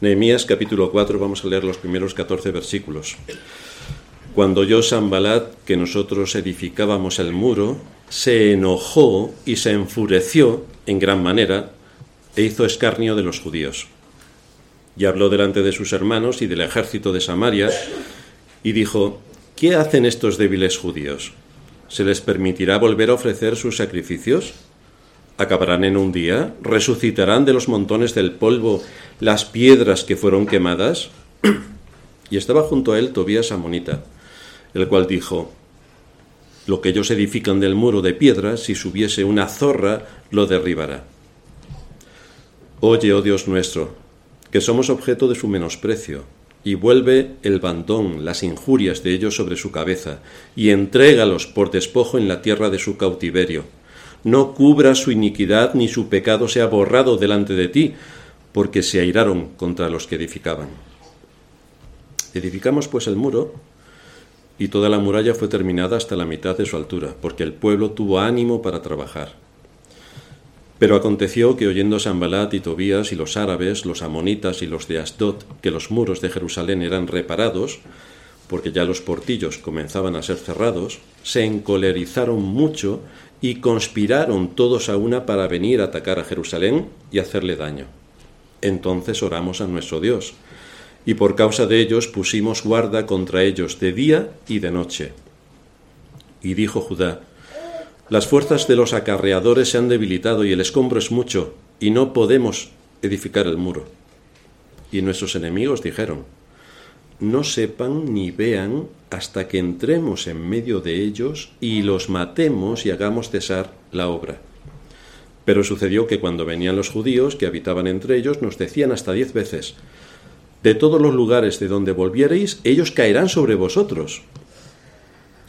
Nehemías capítulo 4, vamos a leer los primeros 14 versículos. Cuando oyó Sambalat que nosotros edificábamos el muro, se enojó y se enfureció en gran manera e hizo escarnio de los judíos. Y habló delante de sus hermanos y del ejército de Samaria y dijo, ¿qué hacen estos débiles judíos? ¿Se les permitirá volver a ofrecer sus sacrificios? ¿Acabarán en un día? ¿Resucitarán de los montones del polvo las piedras que fueron quemadas? y estaba junto a él Tobías Amonita, el cual dijo, Lo que ellos edifican del muro de piedras, si subiese una zorra, lo derribará. Oye, oh Dios nuestro, que somos objeto de su menosprecio, y vuelve el bandón, las injurias de ellos sobre su cabeza, y entrégalos por despojo en la tierra de su cautiverio no cubra su iniquidad ni su pecado sea borrado delante de ti, porque se airaron contra los que edificaban. Edificamos pues el muro y toda la muralla fue terminada hasta la mitad de su altura, porque el pueblo tuvo ánimo para trabajar. Pero aconteció que oyendo Sambalat y Tobías y los árabes, los amonitas y los de Asdod, que los muros de Jerusalén eran reparados, porque ya los portillos comenzaban a ser cerrados, se encolerizaron mucho y conspiraron todos a una para venir a atacar a Jerusalén y hacerle daño. Entonces oramos a nuestro Dios, y por causa de ellos pusimos guarda contra ellos de día y de noche. Y dijo Judá, las fuerzas de los acarreadores se han debilitado y el escombro es mucho, y no podemos edificar el muro. Y nuestros enemigos dijeron, no sepan ni vean hasta que entremos en medio de ellos y los matemos y hagamos cesar la obra. Pero sucedió que cuando venían los judíos que habitaban entre ellos, nos decían hasta diez veces, de todos los lugares de donde volviereis, ellos caerán sobre vosotros.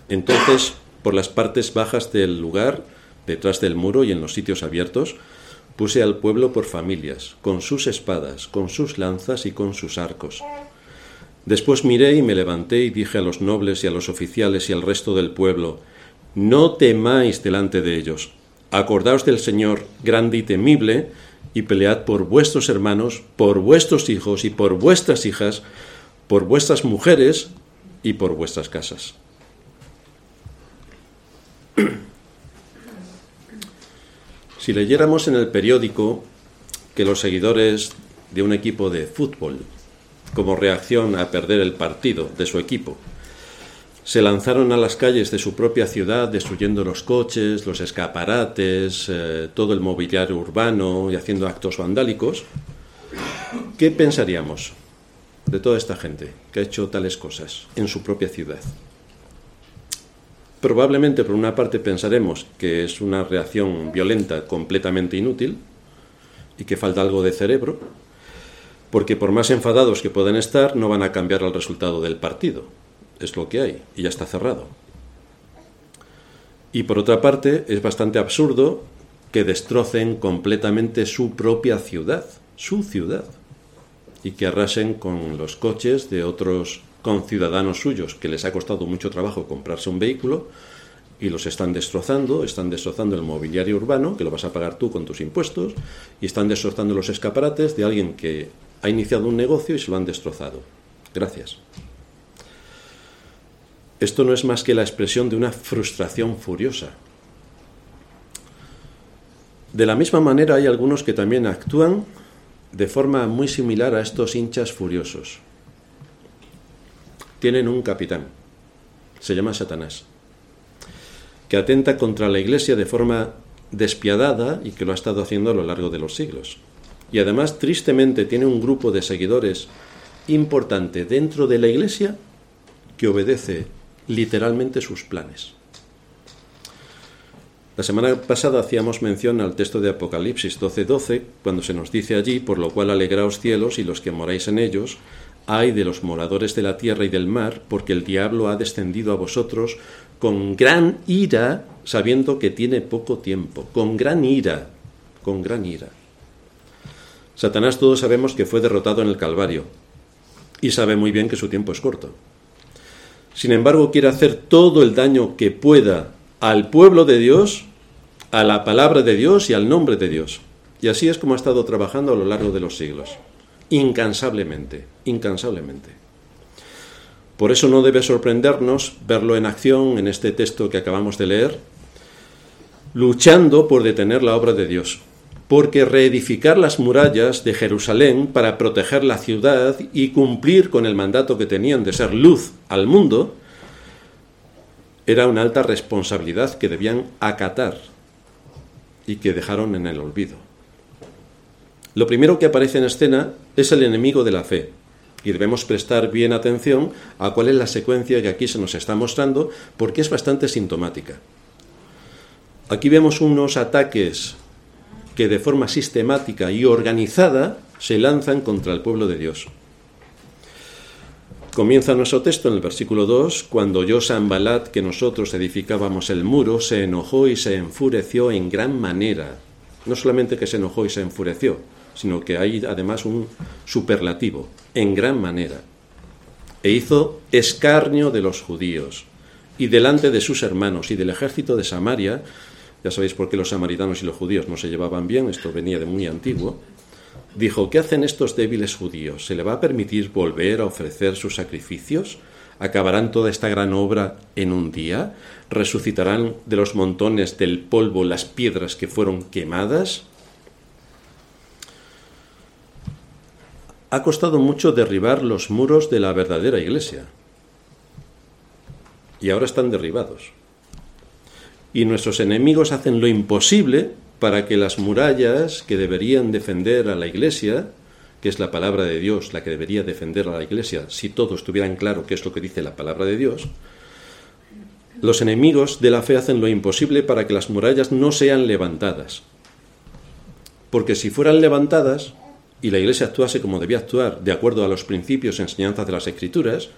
Entonces, por las partes bajas del lugar, detrás del muro y en los sitios abiertos, puse al pueblo por familias, con sus espadas, con sus lanzas y con sus arcos Después miré y me levanté y dije a los nobles y a los oficiales y al resto del pueblo, No temáis delante de ellos, acordaos del Señor grande y temible, y pelead por vuestros hermanos, por vuestros hijos y por vuestras hijas, por vuestras mujeres y por vuestras casas. Si leyéramos en el periódico que los seguidores de un equipo de fútbol como reacción a perder el partido de su equipo. Se lanzaron a las calles de su propia ciudad destruyendo los coches, los escaparates, eh, todo el mobiliario urbano y haciendo actos vandálicos. ¿Qué pensaríamos de toda esta gente que ha hecho tales cosas en su propia ciudad? Probablemente por una parte pensaremos que es una reacción violenta completamente inútil y que falta algo de cerebro, porque por más enfadados que puedan estar, no van a cambiar el resultado del partido. Es lo que hay, y ya está cerrado. Y por otra parte, es bastante absurdo que destrocen completamente su propia ciudad, su ciudad, y que arrasen con los coches de otros conciudadanos suyos que les ha costado mucho trabajo comprarse un vehículo y los están destrozando, están destrozando el mobiliario urbano, que lo vas a pagar tú con tus impuestos, y están destrozando los escaparates de alguien que ha iniciado un negocio y se lo han destrozado. Gracias. Esto no es más que la expresión de una frustración furiosa. De la misma manera hay algunos que también actúan de forma muy similar a estos hinchas furiosos. Tienen un capitán, se llama Satanás, que atenta contra la iglesia de forma despiadada y que lo ha estado haciendo a lo largo de los siglos y además tristemente tiene un grupo de seguidores importante dentro de la iglesia que obedece literalmente sus planes. La semana pasada hacíamos mención al texto de Apocalipsis 12:12, cuando se nos dice allí, por lo cual alegraos cielos y los que moráis en ellos, ay de los moradores de la tierra y del mar, porque el diablo ha descendido a vosotros con gran ira, sabiendo que tiene poco tiempo, con gran ira, con gran ira. Satanás todos sabemos que fue derrotado en el Calvario y sabe muy bien que su tiempo es corto. Sin embargo, quiere hacer todo el daño que pueda al pueblo de Dios, a la palabra de Dios y al nombre de Dios. Y así es como ha estado trabajando a lo largo de los siglos. incansablemente, incansablemente. Por eso no debe sorprendernos verlo en acción en este texto que acabamos de leer, luchando por detener la obra de Dios, porque reedificar las murallas de Jerusalén para proteger la ciudad y cumplir con el mandato que tenían de ser luz al mundo, era una alta responsabilidad que debían acatar y que dejaron en el olvido. Lo primero que aparece en escena es el enemigo de la fe, y debemos prestar bien atención a cuál es la secuencia que aquí se nos está mostrando, porque es bastante sintomática. Aquí vemos unos ataques que de forma sistemática y organizada se lanzan contra el pueblo de Dios. Comienza nuestro texto en el versículo 2, cuando oyó Sanbalat que nosotros edificábamos el muro, se enojó y se enfureció en gran manera. No solamente que se enojó y se enfureció, sino que hay además un superlativo, en gran manera. E hizo escarnio de los judíos, y delante de sus hermanos y del ejército de Samaria, ya sabéis por qué los samaritanos y los judíos no se llevaban bien, esto venía de muy antiguo, dijo, ¿qué hacen estos débiles judíos? ¿Se le va a permitir volver a ofrecer sus sacrificios? ¿Acabarán toda esta gran obra en un día? ¿Resucitarán de los montones del polvo las piedras que fueron quemadas? Ha costado mucho derribar los muros de la verdadera iglesia. Y ahora están derribados. Y nuestros enemigos hacen lo imposible para que las murallas que deberían defender a la Iglesia, que es la palabra de Dios la que debería defender a la Iglesia, si todos tuvieran claro qué es lo que dice la palabra de Dios, los enemigos de la fe hacen lo imposible para que las murallas no sean levantadas. Porque si fueran levantadas y la Iglesia actuase como debía actuar, de acuerdo a los principios y enseñanzas de las Escrituras,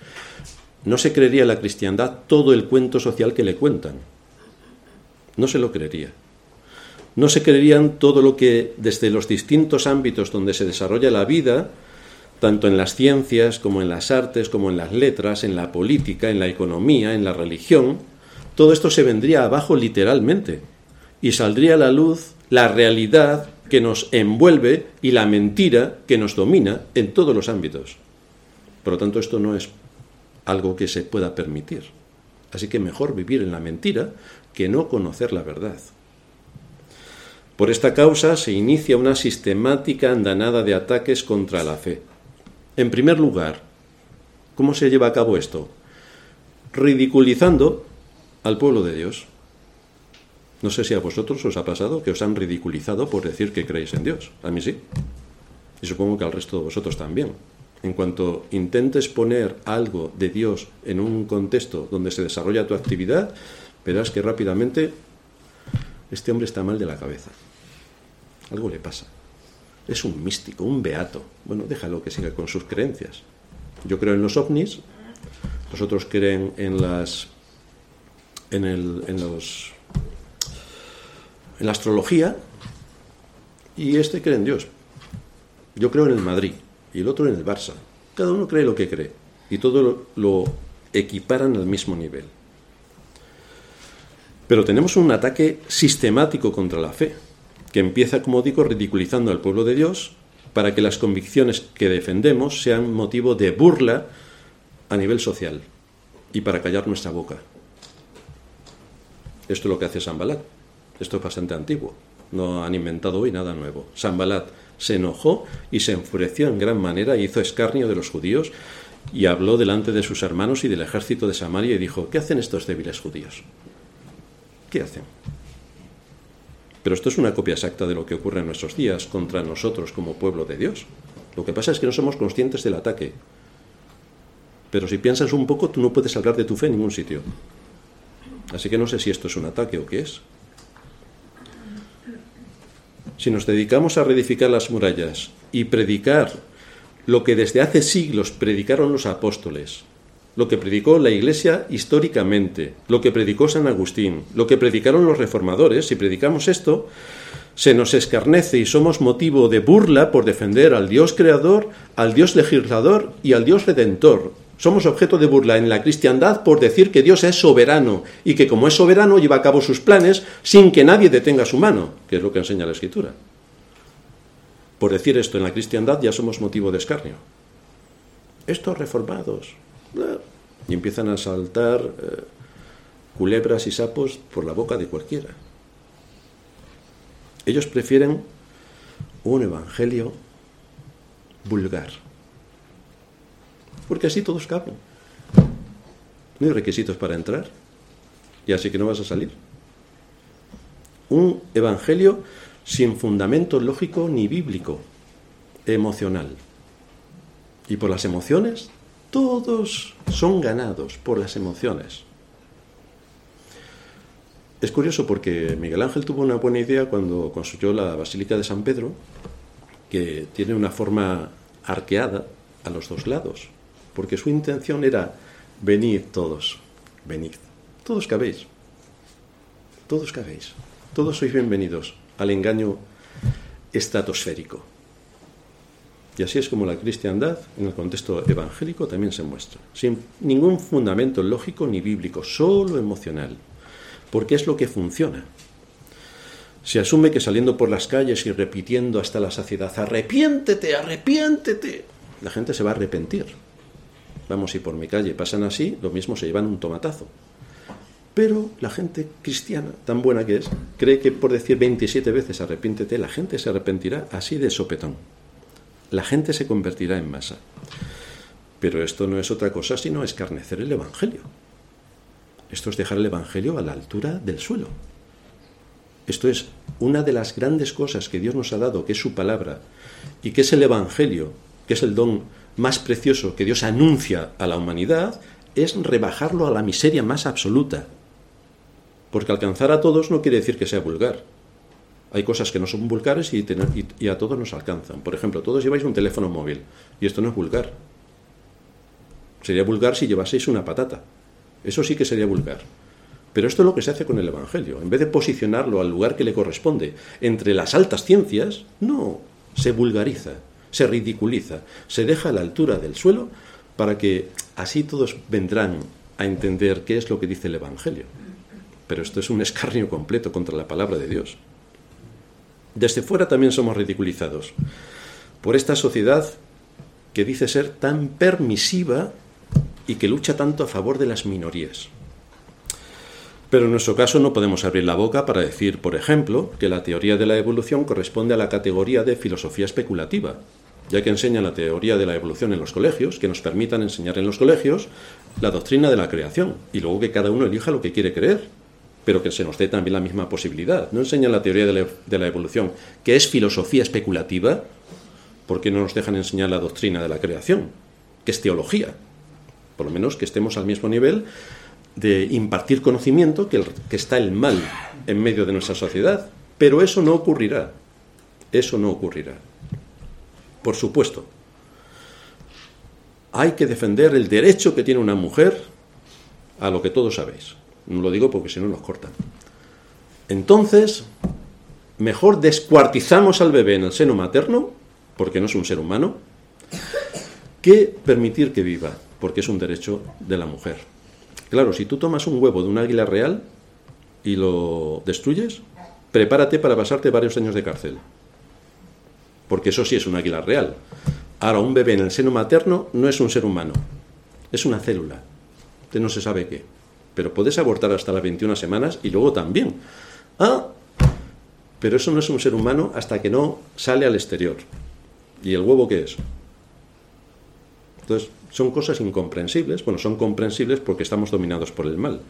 no se creería la cristiandad todo el cuento social que le cuentan. No se lo creería no se creerían todo lo que desde los distintos ámbitos donde se desarrolla la vida, tanto en las ciencias como en las artes, como en las letras, en la política, en la economía, en la religión, todo esto se vendría abajo literalmente y saldría a la luz la realidad que nos envuelve y la mentira que nos domina en todos los ámbitos. Por lo tanto, esto no es algo que se pueda permitir. Así que mejor vivir en la mentira que no conocer la verdad. Por esta causa se inicia una sistemática andanada de ataques contra la fe. En primer lugar, ¿cómo se lleva a cabo esto? Ridiculizando al pueblo de Dios. No sé si a vosotros os ha pasado que os han ridiculizado por decir que creéis en Dios. A mí sí. Y supongo que al resto de vosotros también. En cuanto intentes poner algo de Dios en un contexto donde se desarrolla tu actividad, verás que rápidamente este hombre está mal de la cabeza. Algo le pasa. Es un místico, un beato. Bueno, déjalo que siga con sus creencias. Yo creo en los ovnis, los otros creen en las en, el, en los en la astrología y este cree en Dios. Yo creo en el Madrid y el otro en el Barça. Cada uno cree lo que cree y todo lo, lo equiparan al mismo nivel. Pero tenemos un ataque sistemático contra la fe, que empieza, como digo, ridiculizando al pueblo de Dios para que las convicciones que defendemos sean motivo de burla a nivel social y para callar nuestra boca. Esto es lo que hace Sambalat. Esto es bastante antiguo. No han inventado hoy nada nuevo. Sambalat se enojó y se enfureció en gran manera e hizo escarnio de los judíos y habló delante de sus hermanos y del ejército de Samaria y dijo, ¿qué hacen estos débiles judíos? ¿Qué hacen? Pero esto es una copia exacta de lo que ocurre en nuestros días contra nosotros como pueblo de Dios. Lo que pasa es que no somos conscientes del ataque. Pero si piensas un poco, tú no puedes hablar de tu fe en ningún sitio. Así que no sé si esto es un ataque o qué es. Si nos dedicamos a reedificar las murallas y predicar lo que desde hace siglos predicaron los apóstoles, lo que predicó la Iglesia históricamente, lo que predicó San Agustín, lo que predicaron los reformadores, si predicamos esto, se nos escarnece y somos motivo de burla por defender al Dios creador, al Dios legislador y al Dios redentor. Somos objeto de burla en la cristiandad por decir que Dios es soberano y que como es soberano lleva a cabo sus planes sin que nadie detenga su mano, que es lo que enseña la Escritura. por decir esto en la cristiandad ya somos motivo de escarnio. Estos reformados. Y empiezan a saltar eh, culebras y sapos por la boca de cualquiera. Ellos prefieren un evangelio vulgar. Porque así todos caben. No hay requisitos para entrar. Y así que no vas a salir. Un evangelio sin fundamento lógico ni bíblico, emocional. Y por las emociones, todos son ganados por las emociones. Es curioso porque Miguel Ángel tuvo una buena idea cuando construyó la Basílica de San Pedro, que tiene una forma arqueada a los dos lados, porque su intención era venid todos, venid, todos cabéis, todos cabéis, todos sois bienvenidos al engaño estratosférico. Y así es como la cristiandad, en el contexto evangélico, también se muestra, sin ningún fundamento lógico ni bíblico, solo emocional porque es lo que funciona. Se asume que saliendo por las calles y repitiendo hasta la saciedad, arrepiéntete, arrepiéntete, la gente se va a arrepentir. Vamos, y por mi calle pasan así, lo mismo se llevan un tomatazo. Pero la gente cristiana, tan buena que es, cree que por decir 27 veces arrepiéntete, la gente se arrepentirá así de sopetón. La gente se convertirá en masa. Pero esto no es otra cosa sino escarnecer el Evangelio. Esto es dejar el Evangelio a la altura del suelo. Esto es una de las grandes cosas que Dios nos ha dado, que es su palabra, y que es el Evangelio, que es el don más precioso que Dios anuncia a la humanidad, es rebajarlo a la miseria más absoluta. Porque alcanzar a todos no quiere decir que sea vulgar. Hay cosas que no son vulgares y, y a todos nos alcanzan. Por ejemplo, todos lleváis un teléfono móvil y esto no es vulgar. Sería vulgar si llevaseis una patata. Eso sí que sería vulgar. Pero esto es lo que se hace con el Evangelio. En vez de posicionarlo al lugar que le corresponde entre las altas ciencias, no, se vulgariza, se ridiculiza, se deja a la altura del suelo para que así todos vendrán a entender qué es lo que dice el Evangelio. Pero esto es un escarnio completo contra la palabra de Dios. Desde fuera también somos ridiculizados por esta sociedad que dice ser tan permisiva y que lucha tanto a favor de las minorías. Pero en nuestro caso no podemos abrir la boca para decir, por ejemplo, que la teoría de la evolución corresponde a la categoría de filosofía especulativa, ya que enseña la teoría de la evolución en los colegios, que nos permitan enseñar en los colegios la doctrina de la creación, y luego que cada uno elija lo que quiere creer, pero que se nos dé también la misma posibilidad. No enseñan la teoría de la, de la evolución, que es filosofía especulativa, porque no nos dejan enseñar la doctrina de la creación, que es teología, por lo menos que estemos al mismo nivel de impartir conocimiento que, que está el mal en medio de nuestra sociedad. Pero eso no ocurrirá. Eso no ocurrirá. Por supuesto, hay que defender el derecho que tiene una mujer a lo que todos sabéis. No lo digo porque si no nos cortan. Entonces, mejor descuartizamos al bebé en el seno materno, porque no es un ser humano, que permitir que viva porque es un derecho de la mujer. Claro, si tú tomas un huevo de un águila real y lo destruyes, prepárate para pasarte varios años de cárcel. Porque eso sí es un águila real. Ahora, un bebé en el seno materno no es un ser humano, es una célula. Usted no se sabe qué. Pero puedes abortar hasta las 21 semanas y luego también. Ah, pero eso no es un ser humano hasta que no sale al exterior. ¿Y el huevo qué es? Entonces, son cosas incomprensibles. Bueno, son comprensibles porque estamos dominados por el mal.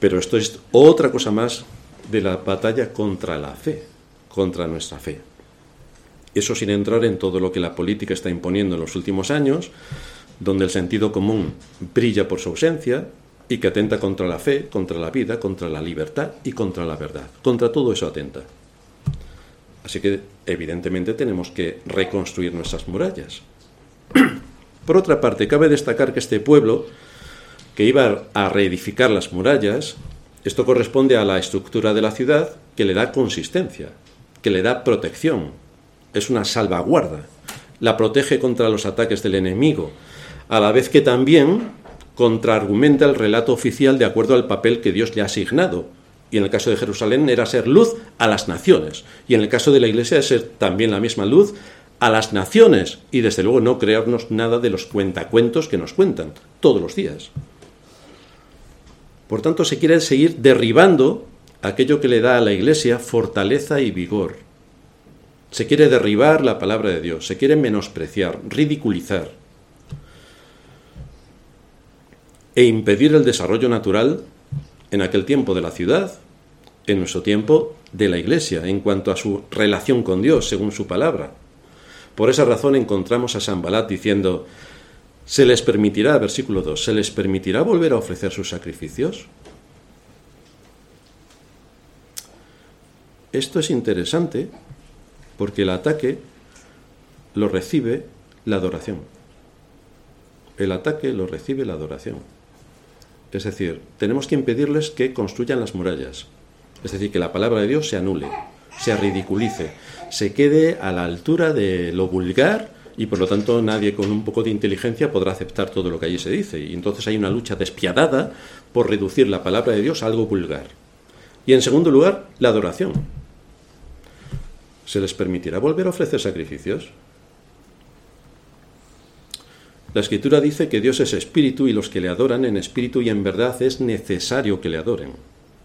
Pero esto es otra cosa más de la batalla contra la fe, contra nuestra fe. Eso sin entrar en todo lo que la política está imponiendo en los últimos años, donde el sentido común brilla por su ausencia y que atenta contra la fe, contra la vida, contra la libertad y contra la verdad. Contra todo eso atenta. Así que evidentemente tenemos que reconstruir nuestras murallas. Por otra parte, cabe destacar que este pueblo, que iba a reedificar las murallas, esto corresponde a la estructura de la ciudad que le da consistencia, que le da protección, es una salvaguarda, la protege contra los ataques del enemigo, a la vez que también contraargumenta el relato oficial de acuerdo al papel que Dios le ha asignado, Y en el caso de Jerusalén era ser luz a las naciones. Y en el caso de la iglesia es ser también la misma luz a las naciones. Y desde luego no crearnos nada de los cuentacuentos que nos cuentan todos los días. Por tanto, se quiere seguir derribando aquello que le da a la iglesia fortaleza y vigor. Se quiere derribar la palabra de Dios, se quiere menospreciar, ridiculizar e impedir el desarrollo natural en aquel tiempo de la ciudad, en nuestro tiempo de la iglesia, en cuanto a su relación con Dios, según su palabra. Por esa razón encontramos a San Balat diciendo, se les permitirá, versículo 2, se les permitirá volver a ofrecer sus sacrificios. Esto es interesante porque el ataque lo recibe la adoración. El ataque lo recibe la adoración. Es decir, tenemos que impedirles que construyan las murallas. Es decir, que la palabra de Dios se anule, se ridiculice, se quede a la altura de lo vulgar y por lo tanto nadie con un poco de inteligencia podrá aceptar todo lo que allí se dice. Y entonces hay una lucha despiadada por reducir la palabra de Dios a algo vulgar. Y en segundo lugar, la adoración. ¿Se les permitirá volver a ofrecer sacrificios? La escritura dice que Dios es espíritu y los que le adoran en espíritu y en verdad es necesario que le adoren.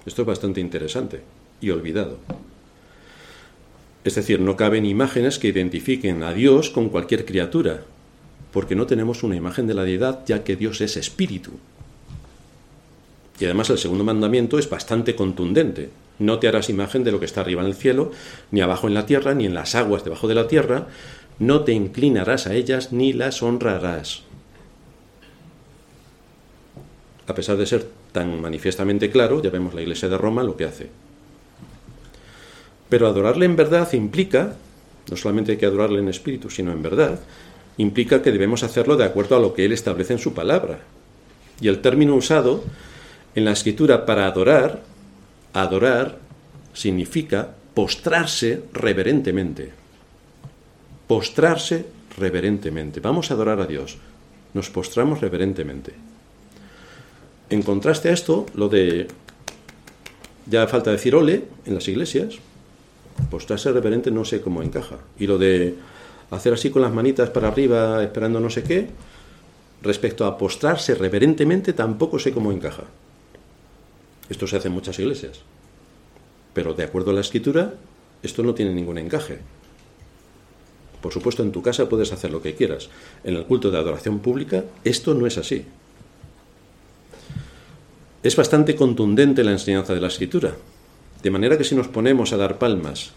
Esto es bastante interesante y olvidado. Es decir, no caben imágenes que identifiquen a Dios con cualquier criatura, porque no tenemos una imagen de la deidad ya que Dios es espíritu. Y además el segundo mandamiento es bastante contundente. No te harás imagen de lo que está arriba en el cielo, ni abajo en la tierra, ni en las aguas debajo de la tierra, no te inclinarás a ellas ni las honrarás. A pesar de ser tan manifiestamente claro, ya vemos la Iglesia de Roma lo que hace. Pero adorarle en verdad implica, no solamente hay que adorarle en espíritu, sino en verdad, implica que debemos hacerlo de acuerdo a lo que Él establece en su palabra. Y el término usado en la escritura para adorar, adorar significa postrarse reverentemente postrarse reverentemente. Vamos a adorar a Dios. Nos postramos reverentemente. En contraste a esto, lo de, ya falta decir ole en las iglesias, postrarse reverente no sé cómo encaja. Y lo de hacer así con las manitas para arriba esperando no sé qué, respecto a postrarse reverentemente tampoco sé cómo encaja. Esto se hace en muchas iglesias. Pero de acuerdo a la escritura, esto no tiene ningún encaje. Por supuesto, en tu casa puedes hacer lo que quieras. En el culto de adoración pública, esto no es así. Es bastante contundente la enseñanza de la escritura. De manera que si nos ponemos a dar palmas,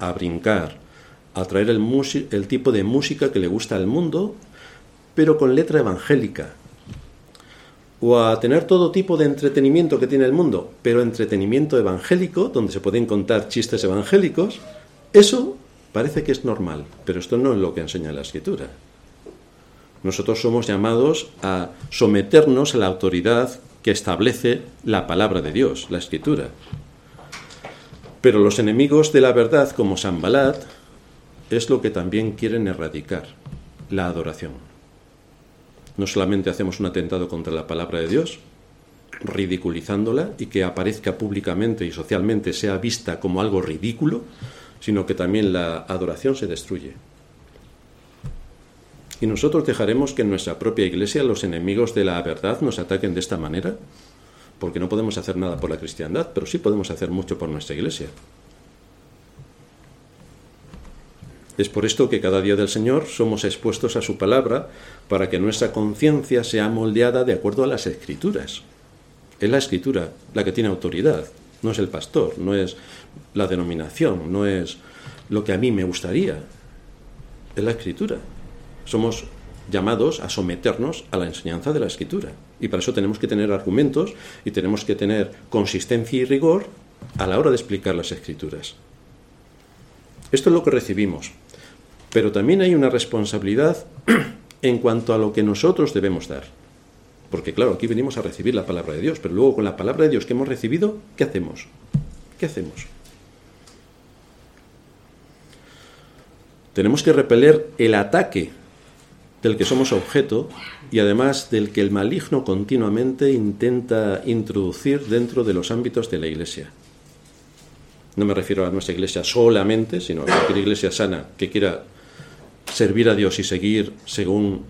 a brincar, a traer el, tipo de música que le gusta al mundo, pero con letra evangélica, o a tener todo tipo de entretenimiento que tiene el mundo, pero entretenimiento evangélico, donde se pueden contar chistes evangélicos, eso Parece que es normal, pero esto no es lo que enseña la escritura. Nosotros somos llamados a someternos a la autoridad que establece la palabra de Dios, la escritura. Pero los enemigos de la verdad, como Sambalat, es lo que también quieren erradicar, la adoración. No solamente hacemos un atentado contra la palabra de Dios, ridiculizándola y que aparezca públicamente y socialmente sea vista como algo ridículo, sino que también la adoración se destruye. ¿Y nosotros dejaremos que en nuestra propia iglesia los enemigos de la verdad nos ataquen de esta manera? Porque no podemos hacer nada por la cristiandad, pero sí podemos hacer mucho por nuestra iglesia. Es por esto que cada día del Señor somos expuestos a su palabra para que nuestra conciencia sea moldeada de acuerdo a las escrituras. Es la escritura la que tiene autoridad, no es el pastor, no es la denominación, no es lo que a mí me gustaría, es la escritura. Somos llamados a someternos a la enseñanza de la escritura. Y para eso tenemos que tener argumentos y tenemos que tener consistencia y rigor a la hora de explicar las escrituras. Esto es lo que recibimos. Pero también hay una responsabilidad en cuanto a lo que nosotros debemos dar. Porque claro, aquí venimos a recibir la palabra de Dios, pero luego con la palabra de Dios que hemos recibido, ¿qué hacemos? ¿Qué hacemos? Tenemos que repeler el ataque del que somos objeto y además del que el maligno continuamente intenta introducir dentro de los ámbitos de la Iglesia. No me refiero a nuestra iglesia solamente, sino a cualquier iglesia sana que quiera servir a Dios y seguir según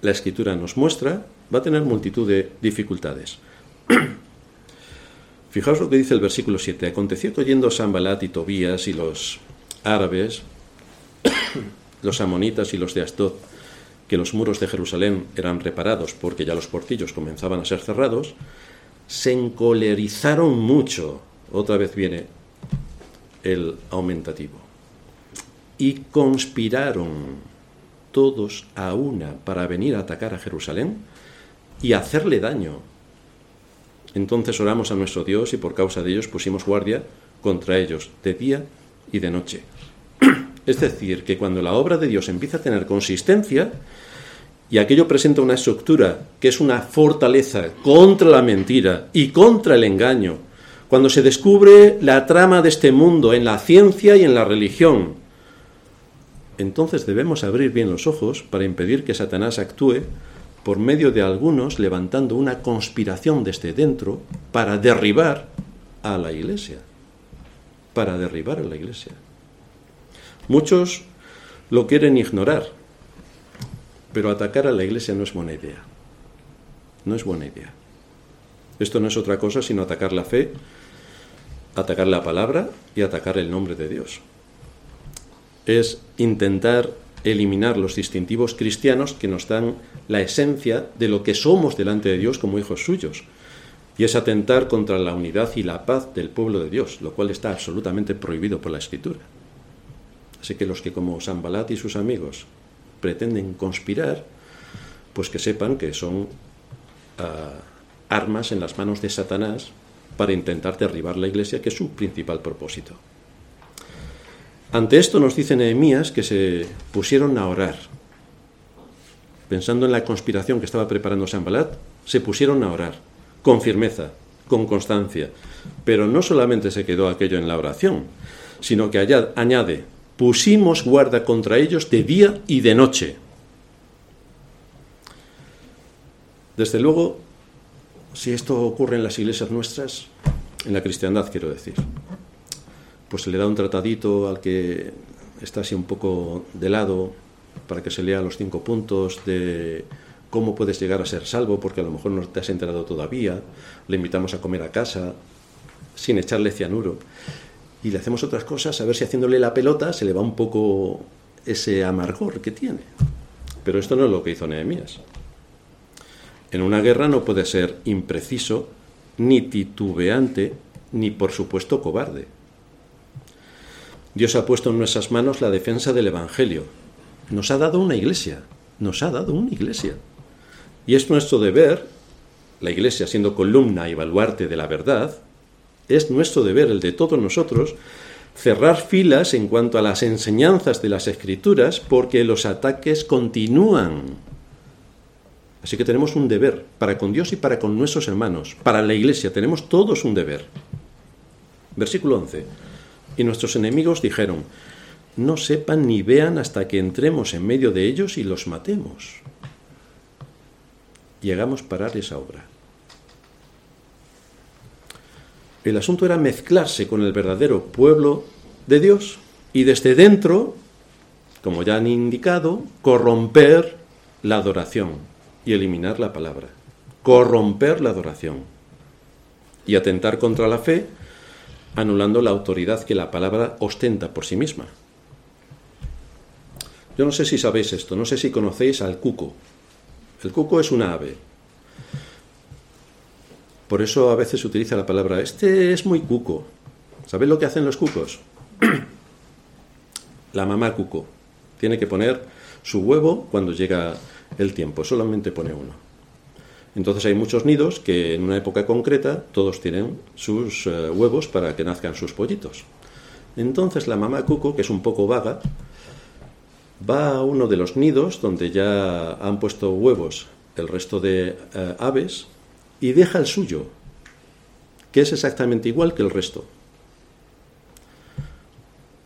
la escritura nos muestra, va a tener multitud de dificultades. Fijaos lo que dice el versículo 7. Aconteció que oyendo Sambalat y Tobías y los árabes, los amonitas y los de Asdod, que los muros de Jerusalén eran reparados porque ya los portillos comenzaban a ser cerrados, se encolerizaron mucho. Otra vez viene el aumentativo. Y conspiraron todos a una para venir a atacar a Jerusalén y hacerle daño. Entonces oramos a nuestro Dios y por causa de ellos pusimos guardia contra ellos de día y de noche. Es decir, que cuando la obra de Dios empieza a tener consistencia y aquello presenta una estructura que es una fortaleza contra la mentira y contra el engaño, cuando se descubre la trama de este mundo en la ciencia y en la religión, entonces debemos abrir bien los ojos para impedir que Satanás actúe por medio de algunos levantando una conspiración desde dentro para derribar a la iglesia. Para derribar a la iglesia. Muchos lo quieren ignorar, pero atacar a la iglesia no es buena idea. No es buena idea. Esto no es otra cosa sino atacar la fe, atacar la palabra y atacar el nombre de Dios. Es intentar eliminar los distintivos cristianos que nos dan la esencia de lo que somos delante de Dios como hijos suyos. Y es atentar contra la unidad y la paz del pueblo de Dios, lo cual está absolutamente prohibido por la Escritura. Así que los que como Sambalat y sus amigos pretenden conspirar, pues que sepan que son ah, armas en las manos de Satanás para intentar derribar la iglesia, que es su principal propósito. Ante esto nos dice Nehemías que se pusieron a orar. Pensando en la conspiración que estaba preparando Sambalat, se pusieron a orar, con firmeza, con constancia. Pero no solamente se quedó aquello en la oración, sino que añade, pusimos guarda contra ellos de día y de noche. Desde luego, si esto ocurre en las iglesias nuestras, en la cristiandad quiero decir, pues se le da un tratadito al que está así un poco de lado para que se lea los cinco puntos de cómo puedes llegar a ser salvo, porque a lo mejor no te has enterado todavía, le invitamos a comer a casa sin echarle cianuro y le hacemos otras cosas, a ver si haciéndole la pelota se le va un poco ese amargor que tiene. Pero esto no es lo que hizo Nehemías. En una guerra no puede ser impreciso, ni titubeante, ni por supuesto cobarde. Dios ha puesto en nuestras manos la defensa del Evangelio. Nos ha dado una iglesia, nos ha dado una iglesia. Y es nuestro deber, la iglesia siendo columna y baluarte de la verdad, es nuestro deber, el de todos nosotros, cerrar filas en cuanto a las enseñanzas de las escrituras porque los ataques continúan. Así que tenemos un deber para con Dios y para con nuestros hermanos, para la iglesia, tenemos todos un deber. Versículo 11. Y nuestros enemigos dijeron, no sepan ni vean hasta que entremos en medio de ellos y los matemos. Llegamos a parar esa obra. El asunto era mezclarse con el verdadero pueblo de Dios y desde dentro, como ya han indicado, corromper la adoración y eliminar la palabra. Corromper la adoración y atentar contra la fe, anulando la autoridad que la palabra ostenta por sí misma. Yo no sé si sabéis esto, no sé si conocéis al cuco. El cuco es una ave, por eso a veces se utiliza la palabra, este es muy cuco. ¿Sabéis lo que hacen los cucos? la mamá cuco tiene que poner su huevo cuando llega el tiempo, solamente pone uno. Entonces hay muchos nidos que en una época concreta todos tienen sus eh, huevos para que nazcan sus pollitos. Entonces la mamá cuco, que es un poco vaga, va a uno de los nidos donde ya han puesto huevos el resto de eh, aves y deja el suyo, que es exactamente igual que el resto.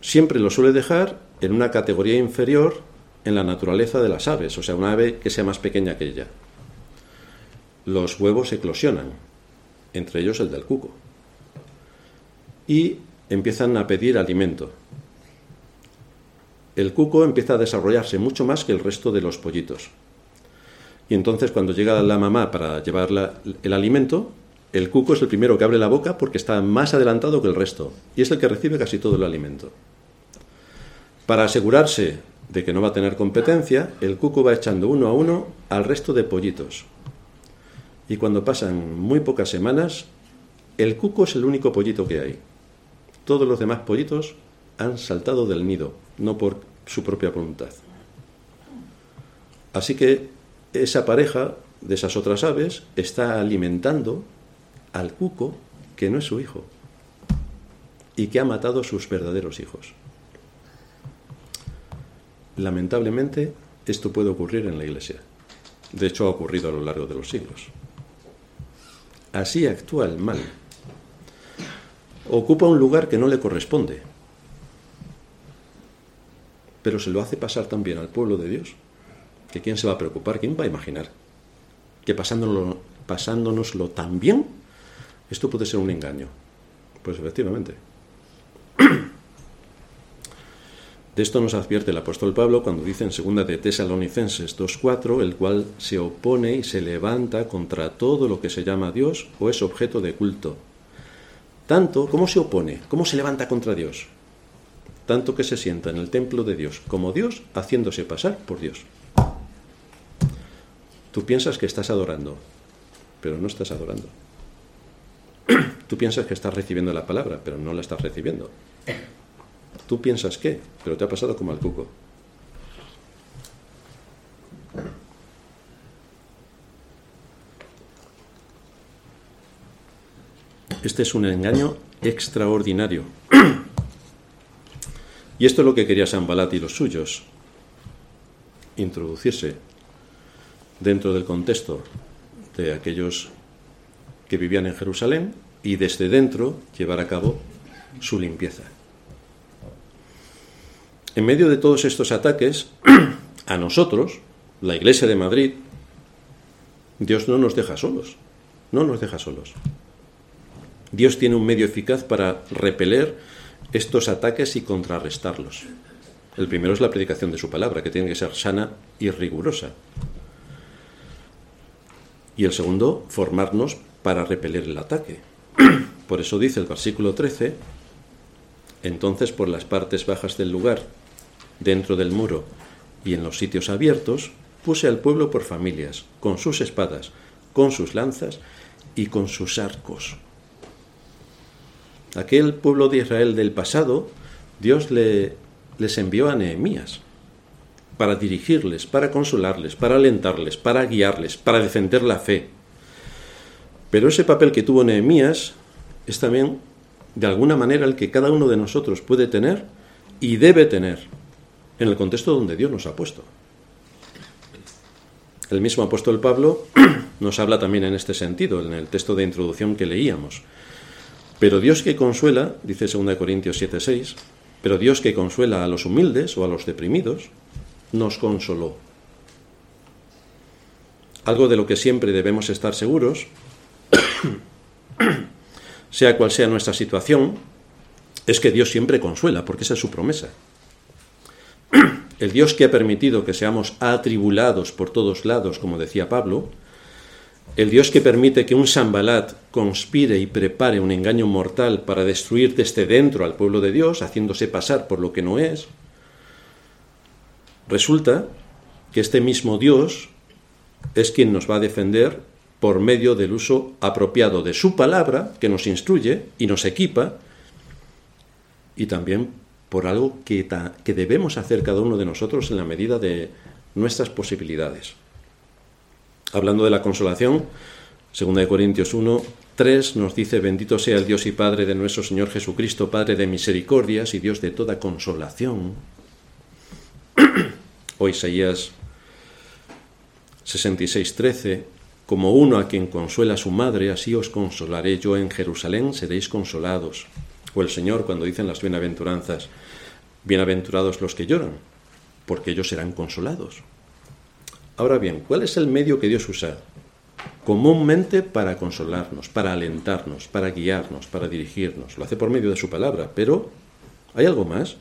Siempre lo suele dejar en una categoría inferior en la naturaleza de las aves, o sea, una ave que sea más pequeña que ella. Los huevos eclosionan, entre ellos el del cuco. Y empiezan a pedir alimento. El cuco empieza a desarrollarse mucho más que el resto de los pollitos. Y entonces cuando llega la mamá para llevar el alimento, el cuco es el primero que abre la boca porque está más adelantado que el resto y es el que recibe casi todo el alimento. Para asegurarse de que no va a tener competencia, el cuco va echando uno a uno al resto de pollitos. Y cuando pasan muy pocas semanas, el cuco es el único pollito que hay. Todos los demás pollitos han saltado del nido, no por su propia voluntad. Así que esa pareja de esas otras aves está alimentando al cuco que no es su hijo y que ha matado a sus verdaderos hijos. Lamentablemente, esto puede ocurrir en la Iglesia. De hecho, ha ocurrido a lo largo de los siglos. Así actúa el mal. Ocupa un lugar que no le corresponde, pero se lo hace pasar también al pueblo de Dios. ¿Que quién se va a preocupar? ¿Quién va a imaginar? Que pasándonoslo, tan bien, esto puede ser un engaño. Pues efectivamente. De esto nos advierte el apóstol Pablo cuando dice en 2 de Tesalonicenses 2.4, el cual se opone y se levanta contra todo lo que se llama Dios o es objeto de culto. Tanto, ¿cómo se opone? ¿Cómo se levanta contra Dios? Tanto que se sienta en el templo de Dios como Dios haciéndose pasar por Dios. Tú piensas que estás adorando, pero no estás adorando. Tú piensas que estás recibiendo la palabra, pero no la estás recibiendo. Tú piensas que, pero te ha pasado como al cuco. Este es un engaño extraordinario. y esto es lo que quería San Balat y los suyos. Introducirse dentro del contexto de aquellos que vivían en Jerusalén y desde dentro llevar a cabo su limpieza. En medio de todos estos ataques, a nosotros, la Iglesia de Madrid, Dios no nos deja solos, no nos deja solos. Dios tiene un medio eficaz para repeler estos ataques y contrarrestarlos. El primero es la predicación de su palabra, que tiene que ser sana y rigurosa. Y el segundo, formarnos para repeler el ataque. Por eso dice el versículo 13, entonces por las partes bajas del lugar, dentro del muro y en los sitios abiertos, puse al pueblo por familias, con sus espadas, con sus lanzas y con sus arcos. Aquel pueblo de Israel del pasado, Dios le, les envió a Nehemías para dirigirles, para consolarles, para alentarles, para guiarles, para defender la fe. Pero ese papel que tuvo Nehemías es también, de alguna manera, el que cada uno de nosotros puede tener y debe tener en el contexto donde Dios nos ha puesto. El mismo apóstol Pablo nos habla también en este sentido, en el texto de introducción que leíamos. Pero Dios que consuela, dice 2 Corintios 7:6, pero Dios que consuela a los humildes o a los deprimidos, nos consoló. Algo de lo que siempre debemos estar seguros, sea cual sea nuestra situación, es que Dios siempre consuela, porque esa es su promesa. El Dios que ha permitido que seamos atribulados por todos lados, como decía Pablo, el Dios que permite que un Sambalat conspire y prepare un engaño mortal para destruir desde dentro al pueblo de Dios, haciéndose pasar por lo que no es, resulta que este mismo Dios es quien nos va a defender por medio del uso apropiado de su palabra, que nos instruye y nos equipa, y también por algo que, que debemos hacer cada uno de nosotros en la medida de nuestras posibilidades. Hablando de la consolación, 2 Corintios 1, 3 nos dice, bendito sea el Dios y Padre de nuestro Señor Jesucristo, Padre de misericordias y Dios de toda consolación. O Isaías 66, 13, como uno a quien consuela su madre, así os consolaré yo en Jerusalén, seréis consolados. O el Señor cuando dicen las bienaventuranzas, bienaventurados los que lloran, porque ellos serán consolados. Ahora bien, ¿cuál es el medio que Dios usa comúnmente para consolarnos, para alentarnos, para guiarnos, para dirigirnos. Lo hace por medio de su palabra, pero ¿hay algo más?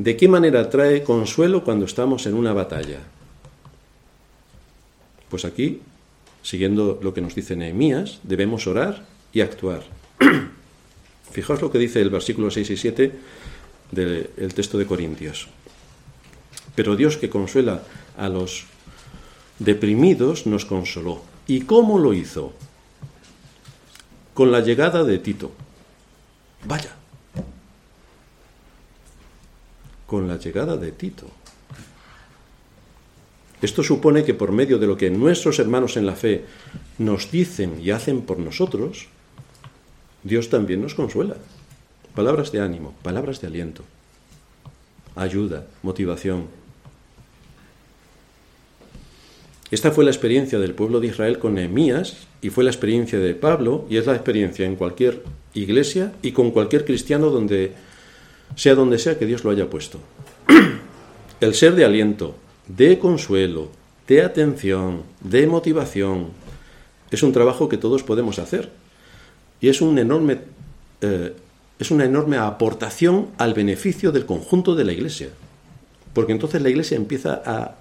¿De qué manera trae consuelo cuando estamos en una batalla? Pues aquí, siguiendo lo que nos dice Nehemías, debemos orar y actuar. Fijaos lo que dice el versículo 6 y 7 del texto de Corintios. Pero Dios que consuela a los deprimidos nos consoló. ¿Y cómo lo hizo? Con la llegada de Tito. Vaya. Con la llegada de Tito. Esto supone que por medio de lo que nuestros hermanos en la fe nos dicen y hacen por nosotros, Dios también nos consuela. Palabras de ánimo, palabras de aliento, ayuda, motivación. Esta fue la experiencia del pueblo de Israel con Nehemías y fue la experiencia de Pablo y es la experiencia en cualquier iglesia y con cualquier cristiano donde sea donde sea que Dios lo haya puesto. El ser de aliento, de consuelo, de atención, de motivación, es un trabajo que todos podemos hacer y es un enorme eh, es una enorme aportación al beneficio del conjunto de la Iglesia. Porque entonces la Iglesia empieza a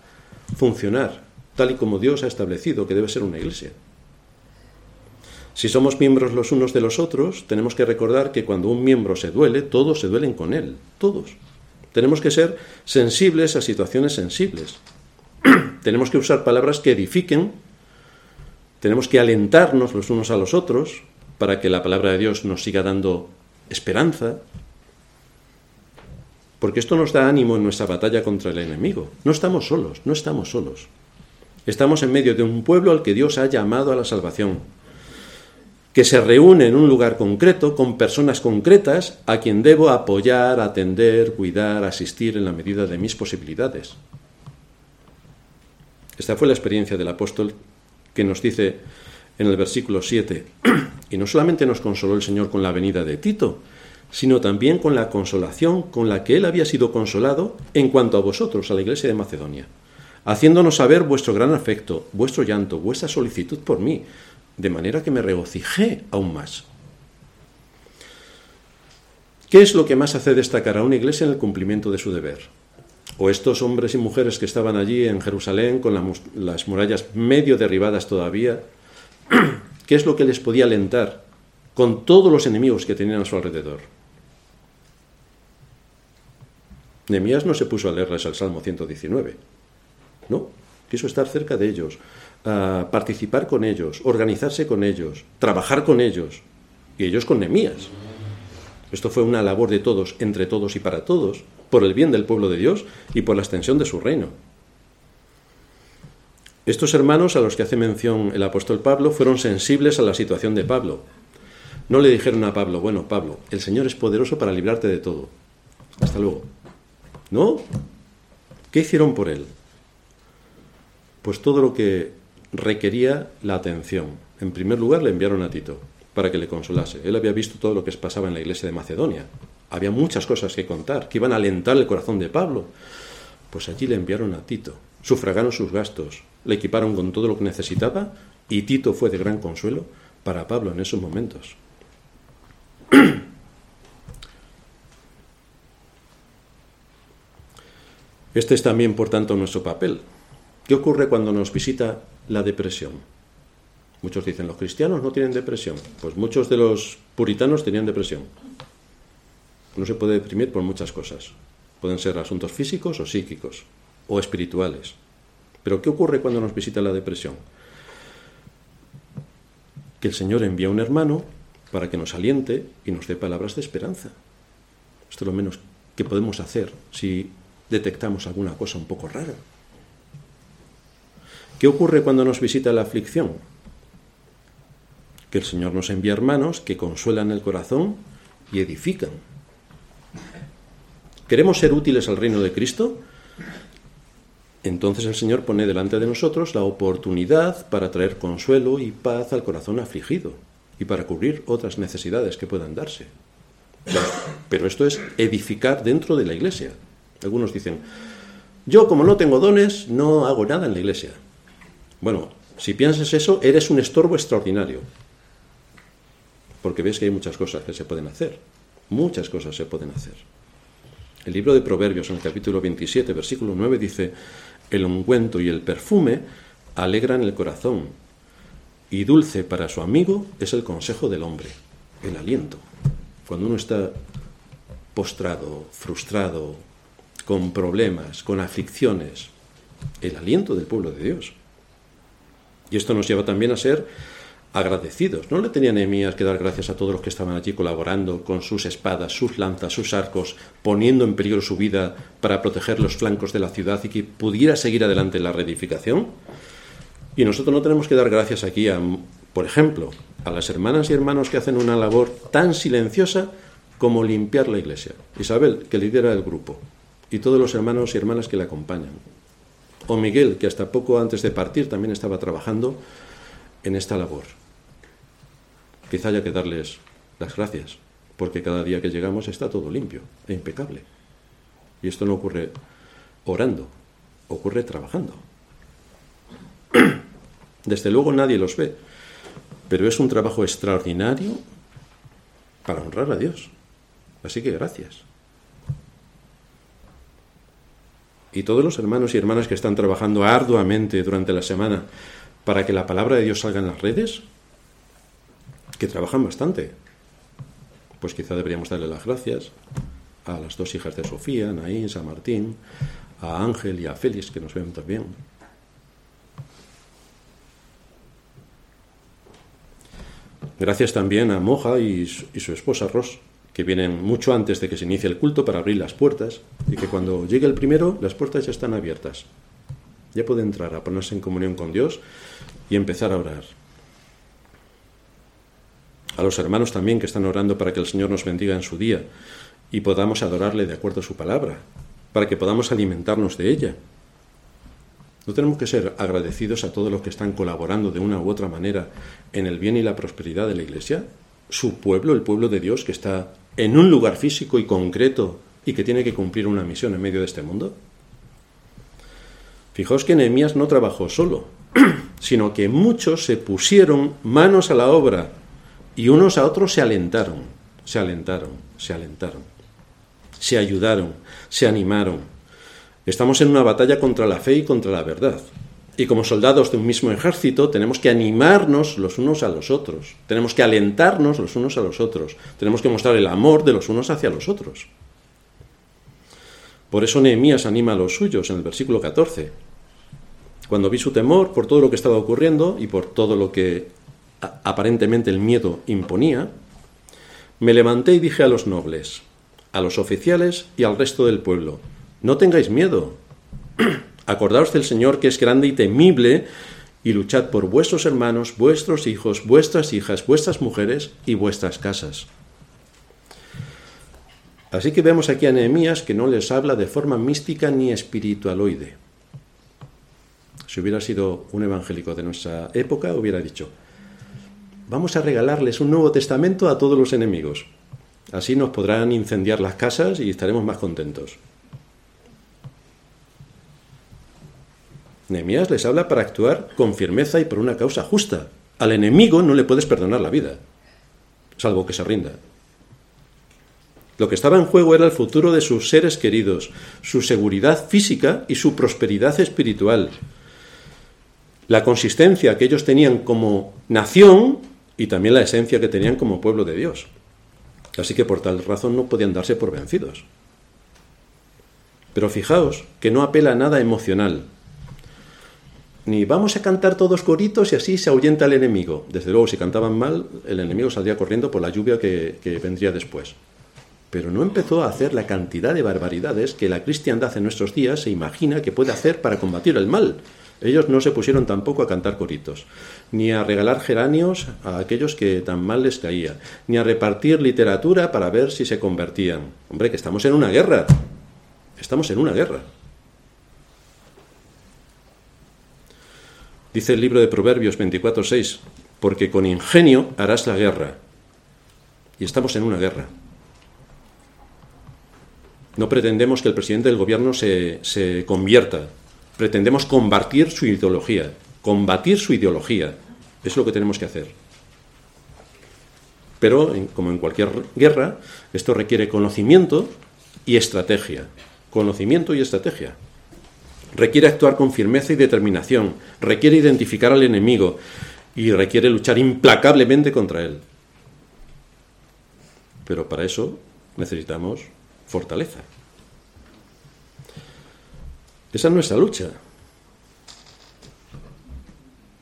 funcionar tal y como Dios ha establecido que debe ser una Iglesia. Si somos miembros los unos de los otros, tenemos que recordar que cuando un miembro se duele, todos se duelen con él, todos. Tenemos que ser sensibles a situaciones sensibles. tenemos que usar palabras que edifiquen, tenemos que alentarnos los unos a los otros para que la palabra de Dios nos siga dando esperanza, porque esto nos da ánimo en nuestra batalla contra el enemigo. No estamos solos, no estamos solos. Estamos en medio de un pueblo al que Dios ha llamado a la salvación, que se reúne en un lugar concreto con personas concretas a quien debo apoyar, atender, cuidar, asistir en la medida de mis posibilidades. Esta fue la experiencia del apóstol que nos dice en el versículo 7, y no solamente nos consoló el Señor con la venida de Tito, sino también con la consolación con la que él había sido consolado en cuanto a vosotros, a la iglesia de Macedonia, haciéndonos saber vuestro gran afecto, vuestro llanto, vuestra solicitud por mí, de manera que me regocijé aún más. ¿Qué es lo que más hace destacar a una iglesia en el cumplimiento de su deber? O estos hombres y mujeres que estaban allí en Jerusalén con las murallas medio derribadas todavía, ¿Qué es lo que les podía alentar con todos los enemigos que tenían a su alrededor? Nemías no se puso a leerles el Salmo 119. No, quiso estar cerca de ellos, participar con ellos, organizarse con ellos, trabajar con ellos, y ellos con Nemías. Esto fue una labor de todos, entre todos y para todos, por el bien del pueblo de Dios y por la extensión de su reino. Estos hermanos a los que hace mención el apóstol Pablo fueron sensibles a la situación de Pablo. No le dijeron a Pablo, bueno, Pablo, el Señor es poderoso para librarte de todo. Hasta luego. ¿No? ¿Qué hicieron por él? Pues todo lo que requería la atención. En primer lugar, le enviaron a Tito para que le consolase. Él había visto todo lo que pasaba en la iglesia de Macedonia. Había muchas cosas que contar, que iban a alentar el corazón de Pablo. Pues allí le enviaron a Tito. Sufragaron sus gastos, le equiparon con todo lo que necesitaba y Tito fue de gran consuelo para Pablo en esos momentos. Este es también, por tanto, nuestro papel. ¿Qué ocurre cuando nos visita la depresión? Muchos dicen, los cristianos no tienen depresión. Pues muchos de los puritanos tenían depresión. No se puede deprimir por muchas cosas. Pueden ser asuntos físicos o psíquicos o espirituales. Pero ¿qué ocurre cuando nos visita la depresión? Que el Señor envía un hermano para que nos aliente y nos dé palabras de esperanza. Esto es lo menos que podemos hacer si detectamos alguna cosa un poco rara. ¿Qué ocurre cuando nos visita la aflicción? Que el Señor nos envía hermanos que consuelan el corazón y edifican. ¿Queremos ser útiles al reino de Cristo? Entonces el Señor pone delante de nosotros la oportunidad para traer consuelo y paz al corazón afligido y para cubrir otras necesidades que puedan darse. Pero esto es edificar dentro de la iglesia. Algunos dicen, yo como no tengo dones, no hago nada en la iglesia. Bueno, Si piensas eso, eres un estorbo extraordinario. Porque ves que hay muchas cosas que se pueden hacer. Muchas cosas se pueden hacer. El libro de Proverbios, en el capítulo 27, versículo 9, dice, el ungüento y el perfume alegran el corazón, y dulce para su amigo es el consejo del hombre, el aliento. Cuando uno está postrado, frustrado, con problemas, con aflicciones, el aliento del pueblo de Dios. Y esto nos lleva también a ser agradecidos. No le tenía Nehemías que dar gracias a todos los que estaban allí colaborando con sus espadas, sus lanzas, sus arcos, poniendo en peligro su vida para proteger los flancos de la ciudad y que pudiera seguir adelante la reedificación. Y nosotros no tenemos que dar gracias aquí a, por ejemplo, a las hermanas y hermanos que hacen una labor tan silenciosa como limpiar la iglesia. Isabel, que lidera el grupo, y todos los hermanos y hermanas que le acompañan. O Miguel, que hasta poco antes de partir también estaba trabajando en esta labor. Quizá haya que darles las gracias, porque cada día que llegamos está todo limpio e impecable. Y esto no ocurre orando, ocurre trabajando. Desde luego nadie los ve, pero es un trabajo extraordinario para honrar a Dios. Así que gracias. Y todos los hermanos y hermanas que están trabajando arduamente durante la semana para que la palabra de Dios salga en las redes, que trabajan bastante. Pues quizá deberíamos darle las gracias a las dos hijas de Sofía, Naín, San Martín, a Ángel y a Félix, que nos ven también. Gracias también a Moja y su, esposa Ros, que vienen mucho antes de que se inicie el culto para abrir las puertas y que cuando llegue el primero las puertas ya están abiertas. Ya puede entrar a ponerse en comunión con Dios y empezar a orar. A los hermanos también que están orando para que el Señor nos bendiga en su día y podamos adorarle de acuerdo a su palabra, para que podamos alimentarnos de ella. ¿No tenemos que ser agradecidos a todos los que están colaborando de una u otra manera en el bien y la prosperidad de la Iglesia? Su pueblo, el pueblo de Dios, que está en un lugar físico y concreto y que tiene que cumplir una misión en medio de este mundo. Fijaos que Nehemías no trabajó solo, sino que muchos se pusieron manos a la obra y unos a otros se alentaron, se alentaron, se alentaron, se ayudaron, se animaron. Estamos en una batalla contra la fe y contra la verdad. Y como soldados de un mismo ejército tenemos que animarnos los unos a los otros, tenemos que alentarnos los unos a los otros, tenemos que mostrar el amor de los unos hacia los otros. Por eso Nehemías anima a los suyos en el versículo 14. Cuando vi su temor por todo lo que estaba ocurriendo y por todo lo que aparentemente el miedo imponía, me levanté y dije a los nobles, a los oficiales y al resto del pueblo, no tengáis miedo. Acordaos del Señor que es grande y temible, y luchad por vuestros hermanos, vuestros hijos, vuestras hijas, vuestras mujeres y vuestras casas. Así que vemos aquí a Nehemías que no les habla de forma mística ni espiritualoide. Si hubiera sido un evangélico de nuestra época, hubiera dicho, vamos a regalarles un Nuevo Testamento a todos los enemigos. Así nos podrán incendiar las casas y estaremos más contentos. Nehemías les habla para actuar con firmeza y por una causa justa. Al enemigo no le puedes perdonar la vida, salvo que se rinda. Lo que estaba en juego era el futuro de sus seres queridos, su seguridad física y su prosperidad espiritual. La consistencia que ellos tenían como nación y también la esencia que tenían como pueblo de Dios. Así que por tal razón no podían darse por vencidos. Pero fijaos que no apela a nada emocional, ni vamos a cantar todos coritos y así se ahuyenta el enemigo. Desde luego, si cantaban mal, el enemigo saldría corriendo por la lluvia que, vendría después. Pero no empezó a hacer la cantidad de barbaridades que la cristiandad en nuestros días se imagina que puede hacer para combatir el mal. Ellos no se pusieron tampoco a cantar coritos, ni a regalar geranios a aquellos que tan mal les caía, ni a repartir literatura para ver si se convertían. Hombre, que estamos en una guerra. Estamos en una guerra. Dice el libro de Proverbios 24:6, porque con ingenio harás la guerra. Y estamos en una guerra. No pretendemos que el presidente del gobierno se, se convierta, pretendemos combatir su ideología combatir su ideología. Es lo que tenemos que hacer. Pero, como en cualquier guerra, esto requiere conocimiento y estrategia. Conocimiento y estrategia. Requiere actuar con firmeza y determinación. Requiere identificar al enemigo y requiere luchar implacablemente contra él. Pero para eso necesitamos fortaleza. Esa es nuestra lucha.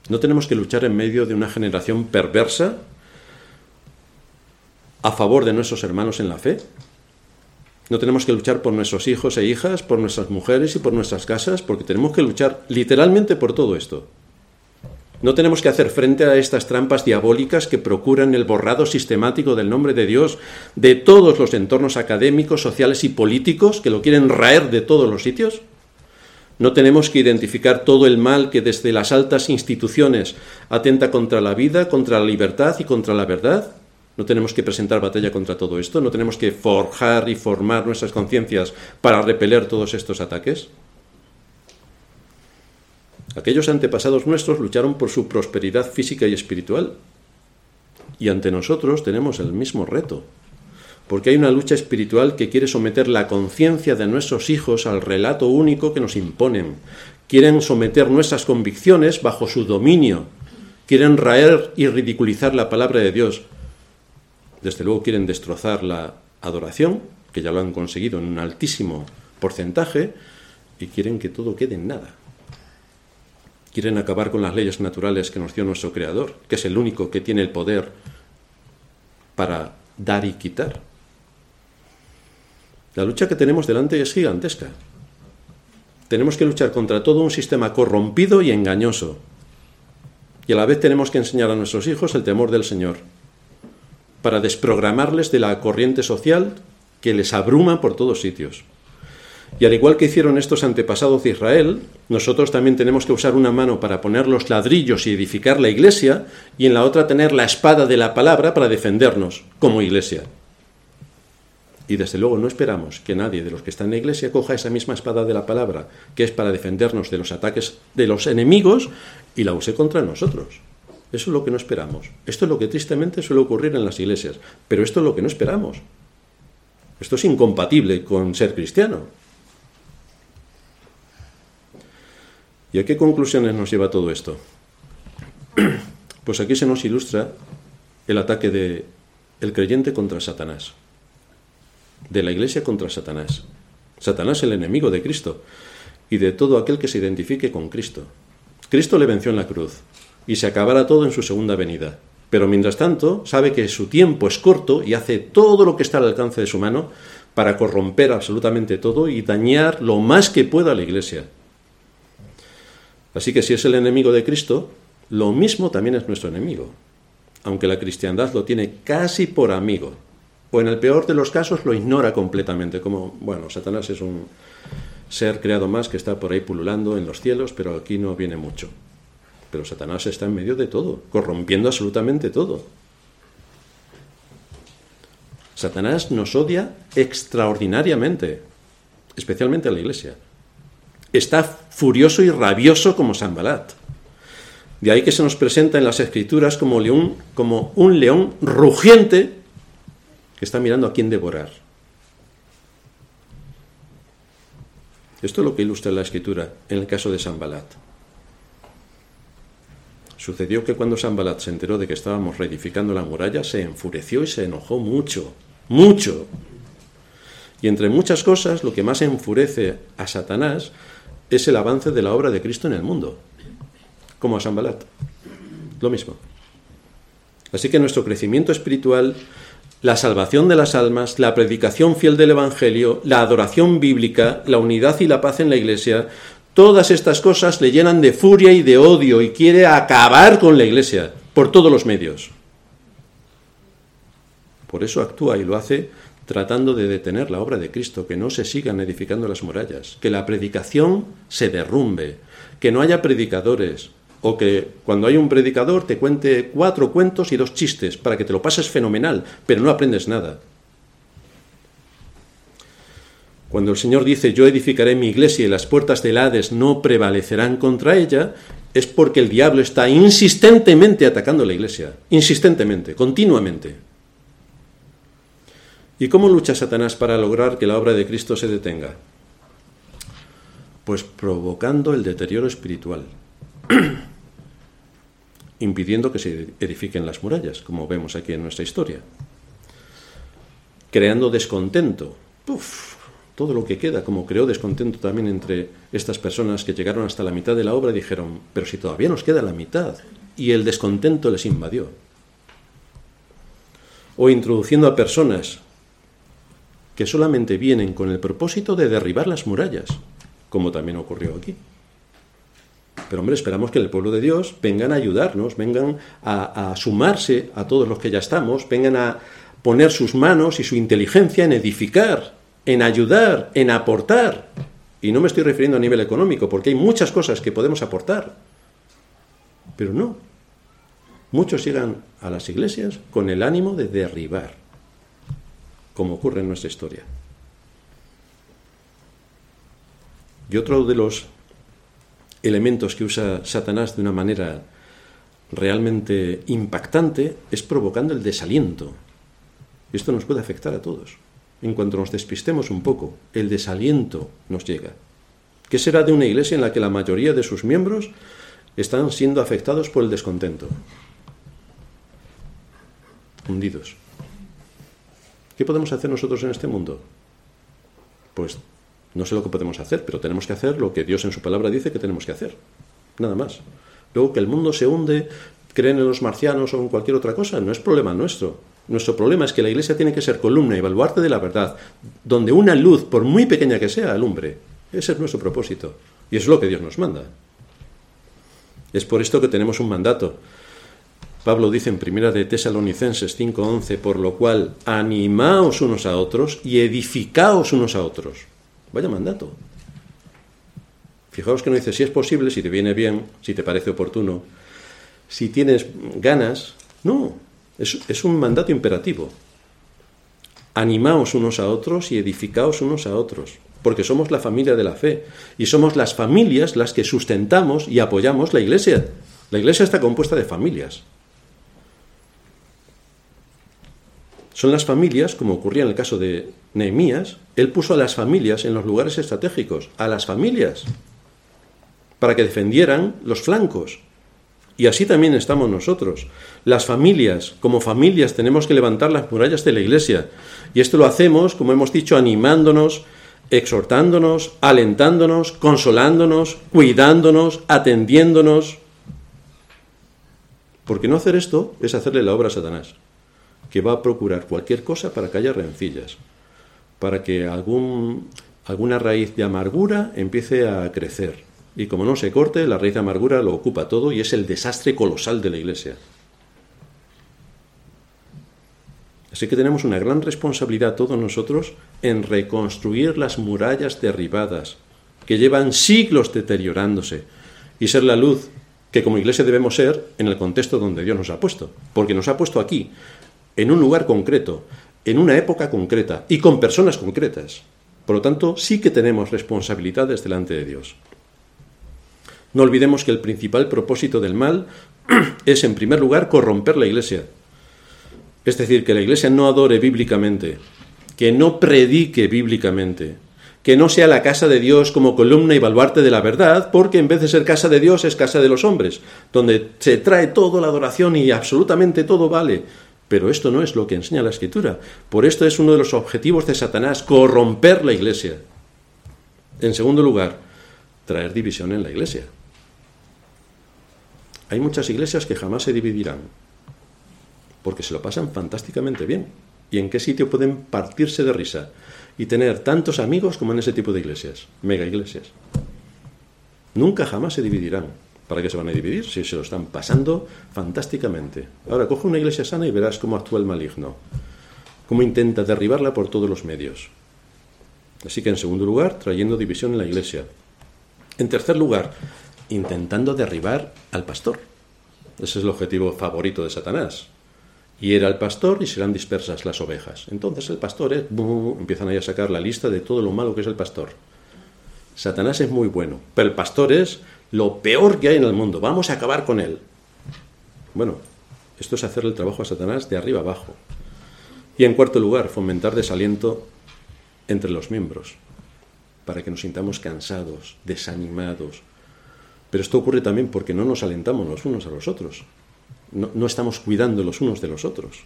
No tenemos que luchar en medio de una generación perversa a favor de nuestros hermanos en la fe. No tenemos que luchar por nuestros hijos e hijas, por nuestras mujeres y por nuestras casas, porque tenemos que luchar literalmente por todo esto. No tenemos que hacer frente a estas trampas diabólicas que procuran el borrado sistemático del nombre de Dios de todos los entornos académicos, sociales y políticos que lo quieren raer de todos los sitios. No tenemos que identificar todo el mal que desde las altas instituciones atenta contra la vida, contra la libertad y contra la verdad. No tenemos que presentar batalla contra todo esto. No tenemos que forjar y formar nuestras conciencias para repeler todos estos ataques. Aquellos antepasados nuestros lucharon por su prosperidad física y espiritual. Y ante nosotros tenemos el mismo reto, porque hay una lucha espiritual que quiere someter la conciencia de nuestros hijos al relato único que nos imponen. Quieren someter nuestras convicciones bajo su dominio. Quieren raer y ridiculizar la palabra de Dios. Desde luego quieren destrozar la adoración, que ya lo han conseguido en un altísimo porcentaje, y quieren que todo quede en nada. Quieren acabar con las leyes naturales que nos dio nuestro Creador, que es el único que tiene el poder para dar y quitar. La lucha que tenemos delante es gigantesca. Tenemos que luchar contra todo un sistema corrompido y engañoso. Y a la vez tenemos que enseñar a nuestros hijos el temor del Señor, para desprogramarles de la corriente social que les abruma por todos sitios. Y al igual que hicieron estos antepasados de Israel, nosotros también tenemos que usar una mano para poner los ladrillos y edificar la iglesia y en la otra tener la espada de la palabra para defendernos como iglesia. Y desde luego no esperamos que nadie de los que están en la iglesia coja esa misma espada de la palabra, que es para defendernos de los ataques de los enemigos, y la use contra nosotros. Eso es lo que no esperamos. Esto es lo que tristemente suele ocurrir en las iglesias, pero esto es lo que no esperamos. Esto es incompatible con ser cristiano. ¿Y a qué conclusiones nos lleva todo esto? Pues aquí se nos ilustra el ataque de el creyente contra Satanás, de la iglesia contra Satanás. Satanás el enemigo de Cristo y de todo aquel que se identifique con Cristo. Cristo le venció en la cruz y se acabará todo en su segunda venida. Pero mientras tanto, sabe que su tiempo es corto y hace todo lo que está al alcance de su mano para corromper absolutamente todo y dañar lo más que pueda a la iglesia. Así que si es el enemigo de Cristo, lo mismo también es nuestro enemigo, aunque la cristiandad lo tiene casi por amigo, o en el peor de los casos lo ignora completamente, como, bueno, Satanás es un ser creado más que está por ahí pululando en los cielos, pero aquí no viene mucho. Pero Satanás está en medio de todo, corrompiendo absolutamente todo. Satanás nos odia extraordinariamente, especialmente a la iglesia está furioso y rabioso como Sambalat. De ahí que se nos presenta en las escrituras como, como un león rugiente que está mirando a quién devorar. Esto es lo que ilustra la escritura en el caso de Sambalat. Sucedió que cuando Sambalat se enteró de que estábamos reedificando la muralla, se enfureció y se enojó mucho, mucho. Y entre muchas cosas, lo que más enfurece a Satanás es el avance de la obra de Cristo en el mundo, como a San Balat. Lo mismo. Así que nuestro crecimiento espiritual, la salvación de las almas, la predicación fiel del Evangelio, la adoración bíblica, la unidad y la paz en la Iglesia, todas estas cosas le llenan de furia y de odio y quiere acabar con la Iglesia por todos los medios. Por eso actúa y lo hace tratando de detener la obra de Cristo, que no se sigan edificando las murallas, que la predicación se derrumbe, que no haya predicadores, o que cuando hay un predicador te cuente cuatro cuentos y dos chistes para que te lo pases fenomenal, pero no aprendes nada. Cuando el Señor dice yo edificaré mi iglesia y las puertas del Hades no prevalecerán contra ella, es porque el diablo está insistentemente atacando la iglesia, insistentemente, continuamente. ¿Y cómo lucha Satanás para lograr que la obra de Cristo se detenga? Pues provocando el deterioro espiritual, impidiendo que se edifiquen las murallas, como vemos aquí en nuestra historia, creando descontento. Todo lo que queda, como creó descontento también entre estas personas que llegaron hasta la mitad de la obra, dijeron, pero si todavía nos queda la mitad, y el descontento les invadió. O introduciendo a personas que solamente vienen con el propósito de derribar las murallas, como también ocurrió aquí. Pero hombre, esperamos que el pueblo de Dios vengan a ayudarnos, vengan a, a, sumarse a todos los que ya estamos, vengan a poner sus manos y su inteligencia en edificar, en ayudar, en aportar. Y no me estoy refiriendo a nivel económico, porque hay muchas cosas que podemos aportar. Pero no. Muchos llegan a las iglesias con el ánimo de derribar como ocurre en nuestra historia. Y otro de los elementos que usa Satanás de una manera realmente impactante es provocando el desaliento. Esto nos puede afectar a todos. En cuanto nos despistemos un poco, el desaliento nos llega. ¿Qué será de una iglesia en la que la mayoría de sus miembros están siendo afectados por el descontento? Hundidos. ¿Qué podemos hacer nosotros en este mundo? Pues no sé lo que podemos hacer, pero tenemos que hacer lo que Dios en su palabra dice que tenemos que hacer. Nada más. Luego que el mundo se hunde, creen en los marcianos o en cualquier otra cosa, no es problema nuestro. Nuestro problema es que la iglesia tiene que ser columna y baluarte de la verdad, donde una luz, por muy pequeña que sea, alumbre. Ese es nuestro propósito. Y es lo que Dios nos manda. Es por esto que tenemos un mandato. Pablo dice en primera de Tesalonicenses 5:11, por lo cual animaos unos a otros y edificaos unos a otros. Vaya mandato. Fijaos que no dice si es posible, si te viene bien, si te parece oportuno, si tienes ganas. No, es, un mandato imperativo. Animaos unos a otros y edificaos unos a otros, porque somos la familia de la fe y somos las familias las que sustentamos y apoyamos la iglesia. La iglesia está compuesta de familias. Son las familias, como ocurría en el caso de Nehemías, él puso a las familias en los lugares estratégicos, a las familias, para que defendieran los flancos. Y así también estamos nosotros. Las familias, como familias, tenemos que levantar las murallas de la iglesia. Y esto lo hacemos, como hemos dicho, animándonos, exhortándonos, alentándonos, consolándonos, cuidándonos, atendiéndonos. Porque no hacer esto es hacerle la obra a Satanás que va a procurar cualquier cosa para que haya rencillas, para que algún, alguna raíz de amargura empiece a crecer. Y como no se corte, la raíz de amargura lo ocupa todo y es el desastre colosal de la Iglesia. Así que tenemos una gran responsabilidad todos nosotros en reconstruir las murallas derribadas, que llevan siglos deteriorándose, y ser la luz que como iglesia debemos ser en el contexto donde Dios nos ha puesto, porque nos ha puesto aquí, en un lugar concreto, en una época concreta y con personas concretas. Por lo tanto, sí que tenemos responsabilidades delante de Dios. No olvidemos que el principal propósito del mal es, en primer lugar, corromper la iglesia. Es decir, que la iglesia no adore bíblicamente, que no predique bíblicamente, que no sea la casa de Dios como columna y baluarte de la verdad, porque en vez de ser casa de Dios es casa de los hombres, donde se trae toda la adoración y absolutamente todo vale, pero esto no es lo que enseña la Escritura. Por esto es uno de los objetivos de Satanás, corromper la iglesia. En segundo lugar, traer división en la iglesia. Hay muchas iglesias que jamás se dividirán, porque se lo pasan fantásticamente bien. ¿Y en qué sitio pueden partirse de risa y tener tantos amigos como en ese tipo de iglesias, mega iglesias? Nunca jamás se dividirán. ¿Para qué se van a dividir? Si se lo están pasando fantásticamente. Ahora, coge una iglesia sana y verás cómo actúa el maligno. Cómo intenta derribarla por todos los medios. Así que, en segundo lugar, trayendo división en la iglesia. En tercer lugar, intentando derribar al pastor. Ese es el objetivo favorito de Satanás. Y era el pastor y serán dispersas las ovejas. Entonces el pastor es, empiezan ahí a sacar la lista de todo lo malo que es el pastor. Satanás es muy bueno, pero el pastor es lo peor que hay en el mundo, vamos a acabar con él. Bueno, esto es hacerle el trabajo a Satanás de arriba abajo. Y en cuarto lugar, fomentar desaliento entre los miembros, para que nos sintamos cansados, desanimados. Pero esto ocurre también porque no nos alentamos los unos a los otros. No, estamos cuidando los unos de los otros.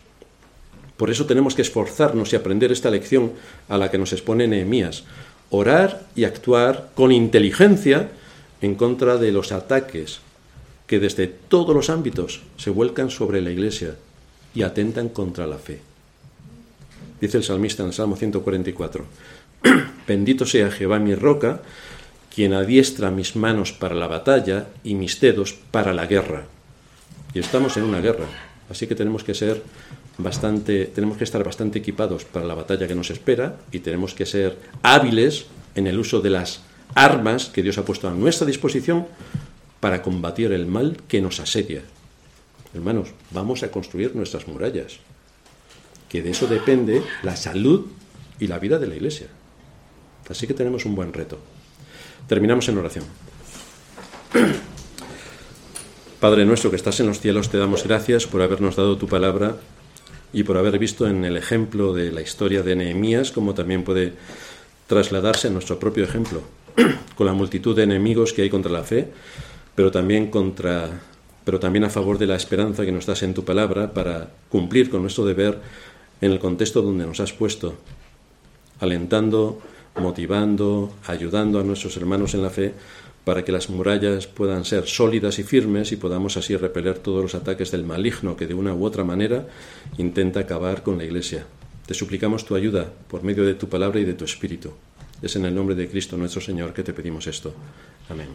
Por eso tenemos que esforzarnos y aprender esta lección a la que nos expone Nehemías. Orar y actuar con inteligencia en contra de los ataques que desde todos los ámbitos se vuelcan sobre la Iglesia y atentan contra la fe. Dice el salmista en el Salmo 144, Bendito sea Jehová mi roca, quien adiestra mis manos para la batalla y mis dedos para la guerra. Y estamos en una guerra, así que tenemos que ser bastante, tenemos que estar bastante equipados para la batalla que nos espera y tenemos que ser hábiles en el uso de las armas que Dios ha puesto a nuestra disposición para combatir el mal que nos asedia. Hermanos, vamos a construir nuestras murallas, que de eso depende la salud y la vida de la Iglesia. Así que tenemos un buen reto. Terminamos en oración. Padre nuestro que estás en los cielos, te damos gracias por habernos dado tu palabra y por haber visto en el ejemplo de la historia de Nehemías como también puede trasladarse a nuestro propio ejemplo, con la multitud de enemigos que hay contra la fe, pero también contra pero también a favor de la esperanza que nos das en tu palabra para cumplir con nuestro deber en el contexto donde nos has puesto, alentando, motivando, ayudando a nuestros hermanos en la fe para que las murallas puedan ser sólidas y firmes y podamos así repeler todos los ataques del maligno que de una u otra manera intenta acabar con la Iglesia. Te suplicamos tu ayuda por medio de tu palabra y de tu espíritu. Es en el nombre de Cristo nuestro Señor que te pedimos esto. Amén.